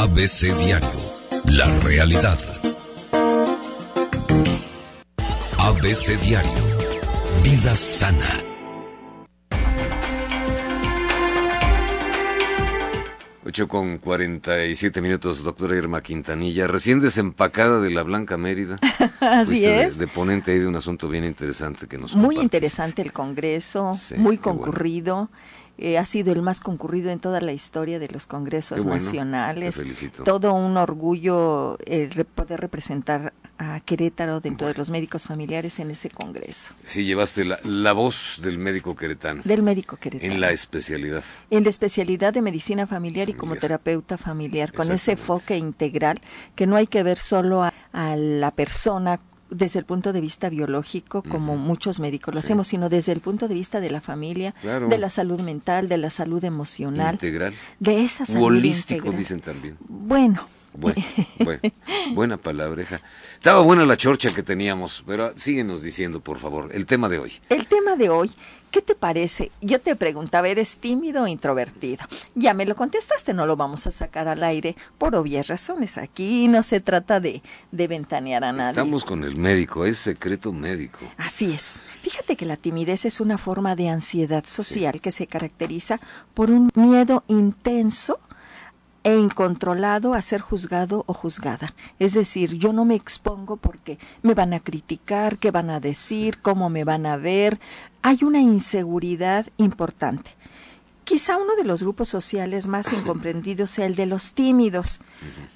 ABC Diario. La realidad. ABC Diario. Vida sana. Ocho con 47 minutos, doctora Irma Quintanilla, recién desempacada de la Blanca Mérida. Así Fuiste es. De, de ponente ahí de un asunto bien interesante que nos Muy interesante el Congreso, Sí, muy bueno. Eh, ha sido el más concurrido en toda la historia de los congresos bueno, nacionales. te felicito. Todo un orgullo eh, poder representar a Querétaro dentro de los médicos familiares en ese congreso. Sí, llevaste la, la voz del médico queretano Del médico queretano. en la especialidad. en la especialidad de medicina familiar y como Familiar. terapeuta familiar, con ese enfoque integral, que no hay que ver solo a, a la persona desde el punto de vista biológico, como muchos médicos lo Sí. hacemos, sino desde el punto de vista de la familia, Claro. de la salud mental, de la salud emocional, Integral. de esa salud holístico, integral. dicen también. Bueno, Bueno, bueno, buena palabreja. Estaba buena la chorcha que teníamos, pero síguenos diciendo, por favor, el tema de hoy. El tema de hoy, ¿qué te parece? Yo te preguntaba, ¿eres tímido o introvertido? Ya me lo contestaste, no lo vamos a sacar al aire por obvias razones. Aquí no se trata de, de ventanear a nadie. Estamos con el médico, es secreto médico. Así es. Fíjate que la timidez es una forma de ansiedad social que se caracteriza por un miedo intenso e incontrolado a ser juzgado o juzgada. Es decir, yo no me expongo porque me van a criticar, qué van a decir, cómo me van a ver. Hay una inseguridad importante. Quizá uno de los grupos sociales más incomprendidos sea el de los tímidos.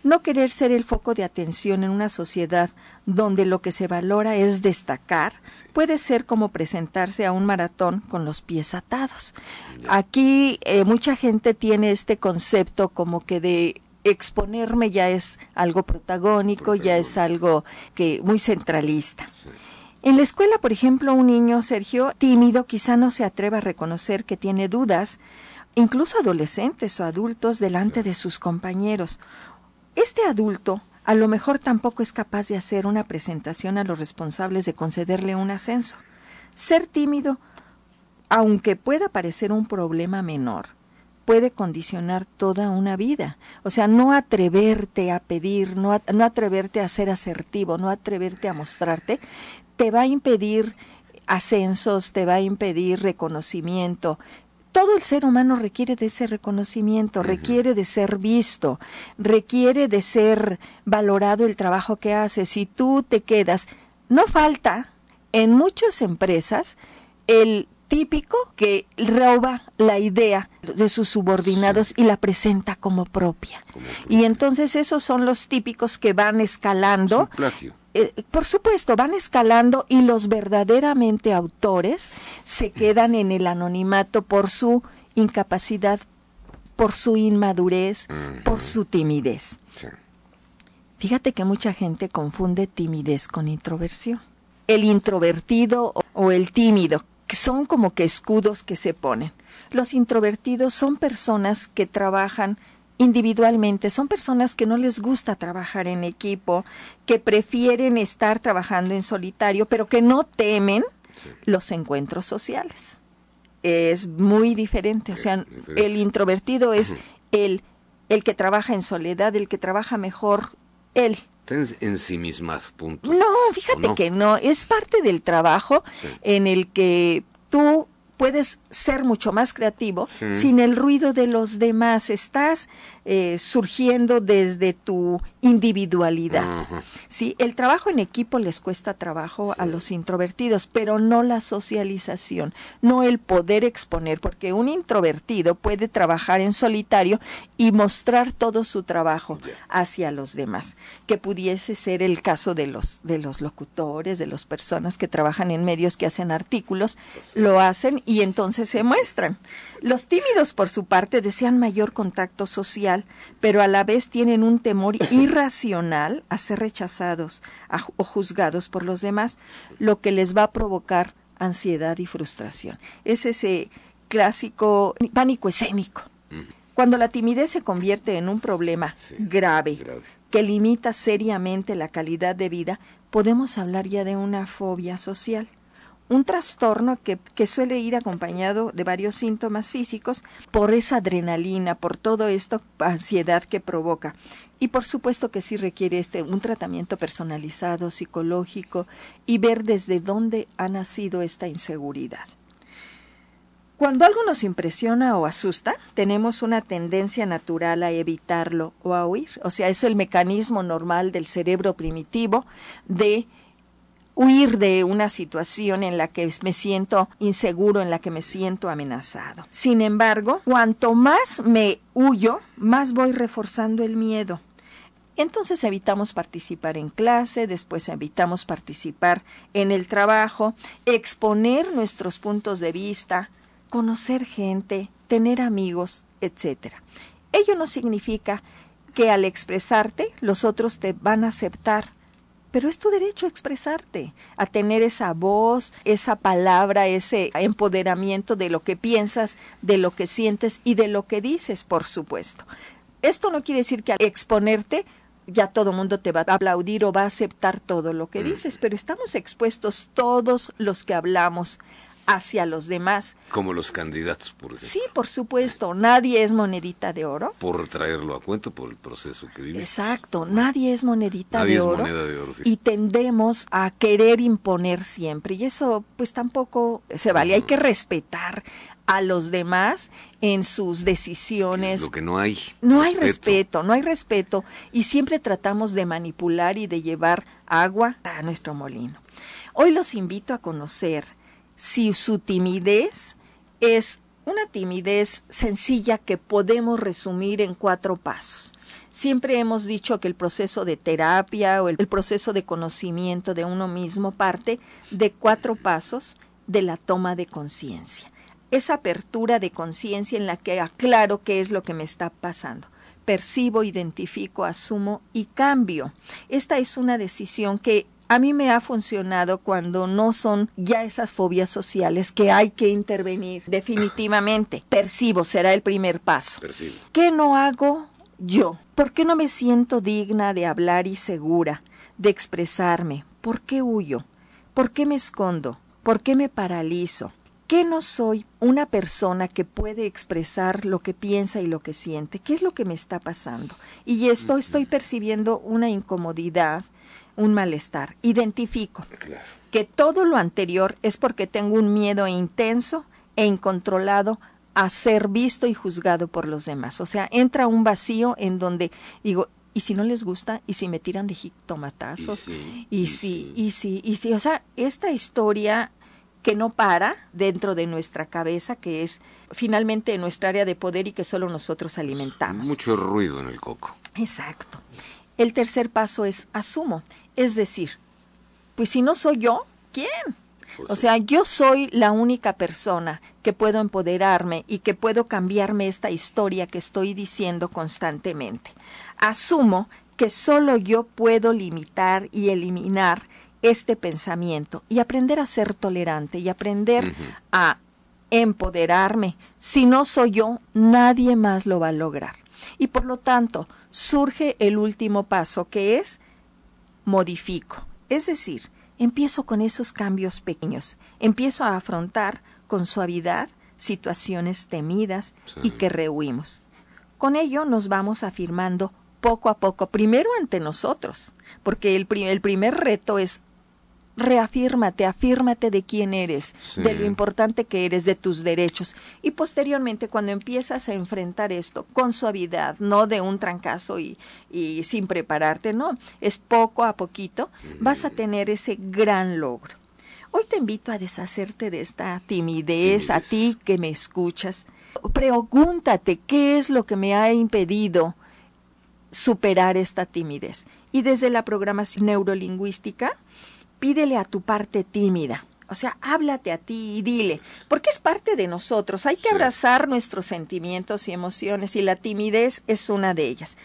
No querer ser el foco de atención en una sociedad donde lo que se valora es destacar puede ser como presentarse a un maratón con los pies atados. Aquí eh, mucha gente tiene este concepto como que de exponerme ya es algo protagónico, ya es algo que muy centralista. En la escuela, por ejemplo, un niño, Sergio, tímido, quizá no se atreva a reconocer que tiene dudas, incluso adolescentes o adultos delante de sus compañeros. Este adulto a lo mejor tampoco es capaz de hacer una presentación a los responsables de concederle un ascenso. Ser tímido, aunque pueda parecer un problema menor, puede condicionar toda una vida. O sea, no atreverte a pedir, no, no atreverte a ser asertivo, no atreverte a mostrarte, te va a impedir ascensos, te va a impedir reconocimiento. Todo el ser humano requiere de ese reconocimiento, requiere de ser visto, requiere de ser valorado el trabajo que hace. Si tú te quedas, no falta en muchas empresas el típico que roba la idea de sus subordinados y la presenta como propia. Como Y entonces esos son los típicos que van Es escalando. un plagio. Eh, por supuesto, van escalando y los verdaderamente autores se quedan en el anonimato por su incapacidad, por su inmadurez, por su timidez. Sí. Fíjate que mucha gente confunde timidez con introversión. El introvertido o- el tímido son como que escudos que se ponen. Los introvertidos son personas que trabajan individualmente, son personas que no les gusta trabajar en equipo, que prefieren estar trabajando en solitario, pero que no temen Sí. los encuentros sociales. Es muy diferente, o sea, diferente. el introvertido es el, el que trabaja en soledad, el que trabaja mejor él. En- ensimismado, punto. No, ¿O fíjate no? que no, es parte del trabajo Sí. en el que tú puedes ser mucho más creativo Sí. sin el ruido de los demás, estás eh, surgiendo desde tu individualidad. Sí, el trabajo en equipo les cuesta trabajo a los introvertidos, pero no la socialización, no el poder exponer, porque un introvertido puede trabajar en solitario y mostrar todo su trabajo hacia los demás, que pudiese ser el caso de los de los locutores, de las personas que trabajan en medios que hacen artículos, lo hacen y entonces se muestran. Los tímidos por su parte desean mayor contacto social, pero a la vez tienen un temor irracional a ser rechazados a o juzgados por los demás, lo que les va a provocar ansiedad y frustración. Es ese clásico pánico escénico. Cuando la timidez se convierte en un problema Sí, grave, grave. que limita seriamente la calidad de vida, podemos hablar ya de una fobia social. Un trastorno que, que, suele ir acompañado de varios síntomas físicos por esa adrenalina, por todo esto, ansiedad que provoca. Y por supuesto que sí requiere este, un tratamiento personalizado, psicológico, y ver desde dónde ha nacido esta inseguridad. Cuando algo nos impresiona o asusta, tenemos una tendencia natural a evitarlo o a huir. O sea, es el mecanismo normal del cerebro primitivo de huir de una situación en la que me siento inseguro, en la que me siento amenazado. Sin embargo, cuanto más me huyo, más voy reforzando el miedo. Entonces evitamos participar en clase, después evitamos participar en el trabajo, exponer nuestros puntos de vista, conocer gente, tener amigos, etc. Ello no significa que al expresarte los otros te van a aceptar, pero es tu derecho a expresarte, a tener esa voz, esa palabra, ese empoderamiento de lo que piensas, de lo que sientes y de lo que dices, por supuesto. Esto no quiere decir que al exponerte ya todo el mundo te va a aplaudir o va a aceptar todo lo que mm. dices, pero estamos expuestos todos los que hablamos hacia los demás. Como los candidatos, por ejemplo. Sí, por supuesto, nadie es monedita de oro. Por traerlo a cuento, por el proceso que vive. Exacto, nadie es monedita de, oro, de oro. Y tendemos a querer imponer siempre, y eso pues tampoco se vale, hay que respetar a los demás en sus decisiones. Es lo que no hay. No hay respeto, no hay respeto, y siempre tratamos de manipular y de llevar agua a nuestro molino. Hoy los invito a conocer si su timidez es una timidez sencilla que podemos resumir en cuatro pasos. Siempre hemos dicho que el proceso de terapia o el, proceso de conocimiento de uno mismo parte de cuatro pasos de la toma de conciencia. Esa apertura de conciencia en la que aclaro qué es lo que me está pasando. Percibo, identifico, asumo y cambio. Esta es una decisión que a mí me ha funcionado cuando no son ya esas fobias sociales que hay que intervenir definitivamente. Percibo, será el primer paso. Percibo. ¿Qué no hago yo? ¿Por qué no me siento digna de hablar y segura, de expresarme? ¿Por qué huyo? ¿Por qué me escondo? ¿Por qué me paralizo? ¿Qué no soy una persona que puede expresar lo que piensa y lo que siente? ¿Qué es lo que me está pasando? Y esto estoy percibiendo una incomodidad, un malestar. Identifico que todo lo anterior es porque tengo un miedo intenso e incontrolado a ser visto y juzgado por los demás. O sea, entra un vacío en donde digo, ¿y si no les gusta? ¿Y si me tiran de jitomatazos? ¿Y, si, y si, y si, o sea, esta historia que no para dentro de nuestra cabeza, que es finalmente nuestra área de poder y que solo nosotros alimentamos. Mucho ruido en el coco. Exacto. El tercer paso es asumo, es decir, pues si no soy yo, ¿quién? Pues o sea, yo soy la única persona que puedo empoderarme y que puedo cambiarme esta historia que estoy diciendo constantemente. Asumo que solo yo puedo limitar y eliminar este pensamiento y aprender a ser tolerante y aprender a empoderarme. Si no soy yo, nadie más lo va a lograr. Y por lo tanto, surge el último paso, que es modifico. Es decir, empiezo con esos cambios pequeños, empiezo a afrontar con suavidad situaciones temidas y que rehuimos. Con ello nos vamos afirmando poco a poco, primero ante nosotros, porque el, el primer reto es reafírmate, afírmate de quién eres, de lo importante que eres, de tus derechos. Y posteriormente, cuando empiezas a enfrentar esto con suavidad, no de un trancazo y, y sin prepararte, no, es poco a poquito, vas a tener ese gran logro. Hoy te invito a deshacerte de esta timidez, a ti que me escuchas. Pregúntate qué es lo que me ha impedido superar esta timidez. Y desde la programación neurolingüística, pídele a tu parte tímida. O sea, háblate a ti y dile, porque es parte de nosotros. Hay que abrazar nuestros sentimientos y emociones y la timidez es una de ellas.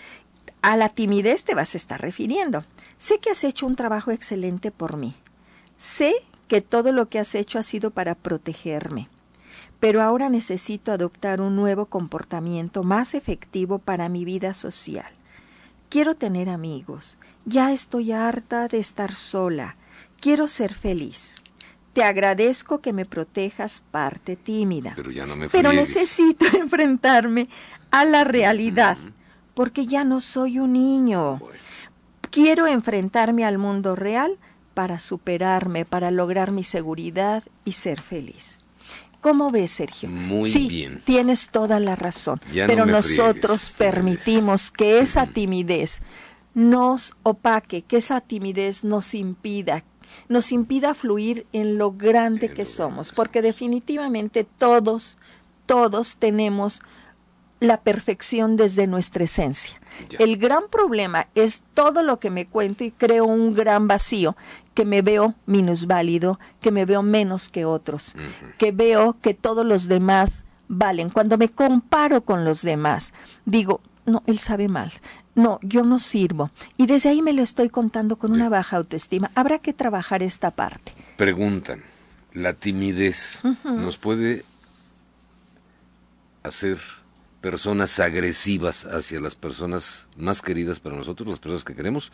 A la timidez te vas a estar refiriendo. Sé que has hecho un trabajo excelente por mí. Sé que todo lo que has hecho ha sido para protegerme. Pero ahora necesito adoptar un nuevo comportamiento más efectivo para mi vida social. Quiero tener amigos. Ya estoy harta de estar sola. Quiero ser feliz. te agradezco que me protejas, parte tímida. Pero ya no me Pero necesito enfrentarme a la realidad, porque ya no soy un niño. Bueno. Quiero enfrentarme al mundo real para superarme, para lograr mi seguridad y ser feliz. ¿Cómo ves, Sergio? Muy sí, bien. tienes toda la razón. Ya pero nosotros friegues, permitimos que esa timidez nos opaque, que esa timidez nos impida, nos impida fluir en lo grande En que lo somos, grande porque definitivamente todos, todos tenemos la perfección desde nuestra esencia. Ya. El gran problema es todo lo que me cuento y creo un gran vacío, que me veo minusválido, que me veo menos que otros, que veo que todos los demás valen. Cuando me comparo con los demás, digo, no, él sabe mal. No, yo no sirvo. Y desde ahí me lo estoy contando con una baja autoestima. Habrá que trabajar esta parte. Preguntan, ¿la timidez nos puede hacer personas agresivas hacia las personas más queridas para nosotros, las personas que queremos?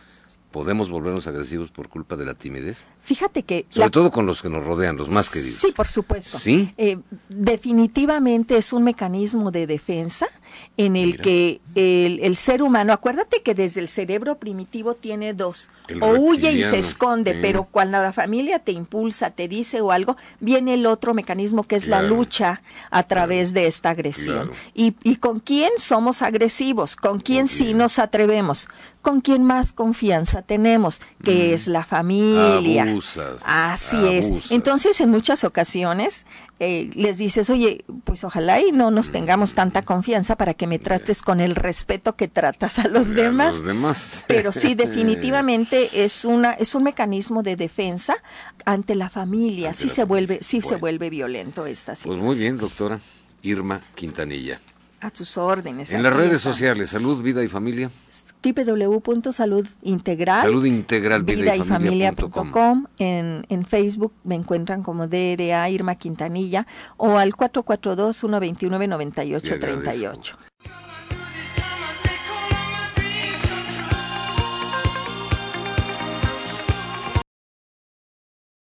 ¿Podemos volvernos agresivos por culpa de la timidez? Fíjate que... Sobre la- todo con los que nos rodean, los más queridos. Sí, por supuesto. ¿Sí? Eh, definitivamente es un mecanismo de defensa en el Mira. que el, el ser humano, acuérdate que desde el cerebro primitivo tiene dos, El o huye y se esconde, sí. pero cuando la familia te impulsa, te dice o algo, viene el otro mecanismo que es la lucha a través de esta agresión. Claro. Y, ¿Y con quién somos agresivos? ¿Con quién sí nos atrevemos? ¿Con quién más confianza tenemos? Que es la familia. Abusas, Así es. Entonces, en muchas ocasiones eh, les dices, oye, pues ojalá y no nos tengamos tanta confianza para que me trates con el respeto que tratas a los A demás. los demás. Pero sí, definitivamente es una es un mecanismo de defensa ante la familia. Ante sí la se vuelve, sí se vuelve violento esta Pues situación. muy bien, doctora. Irma Quintanilla. A tus órdenes. En las redes estamos. sociales, salud, vida y familia. www.saludintegral Salud integral, vida y familia com. vidayfamilia.com. En, en Facebook me encuentran como DRA Irma Quintanilla o al 442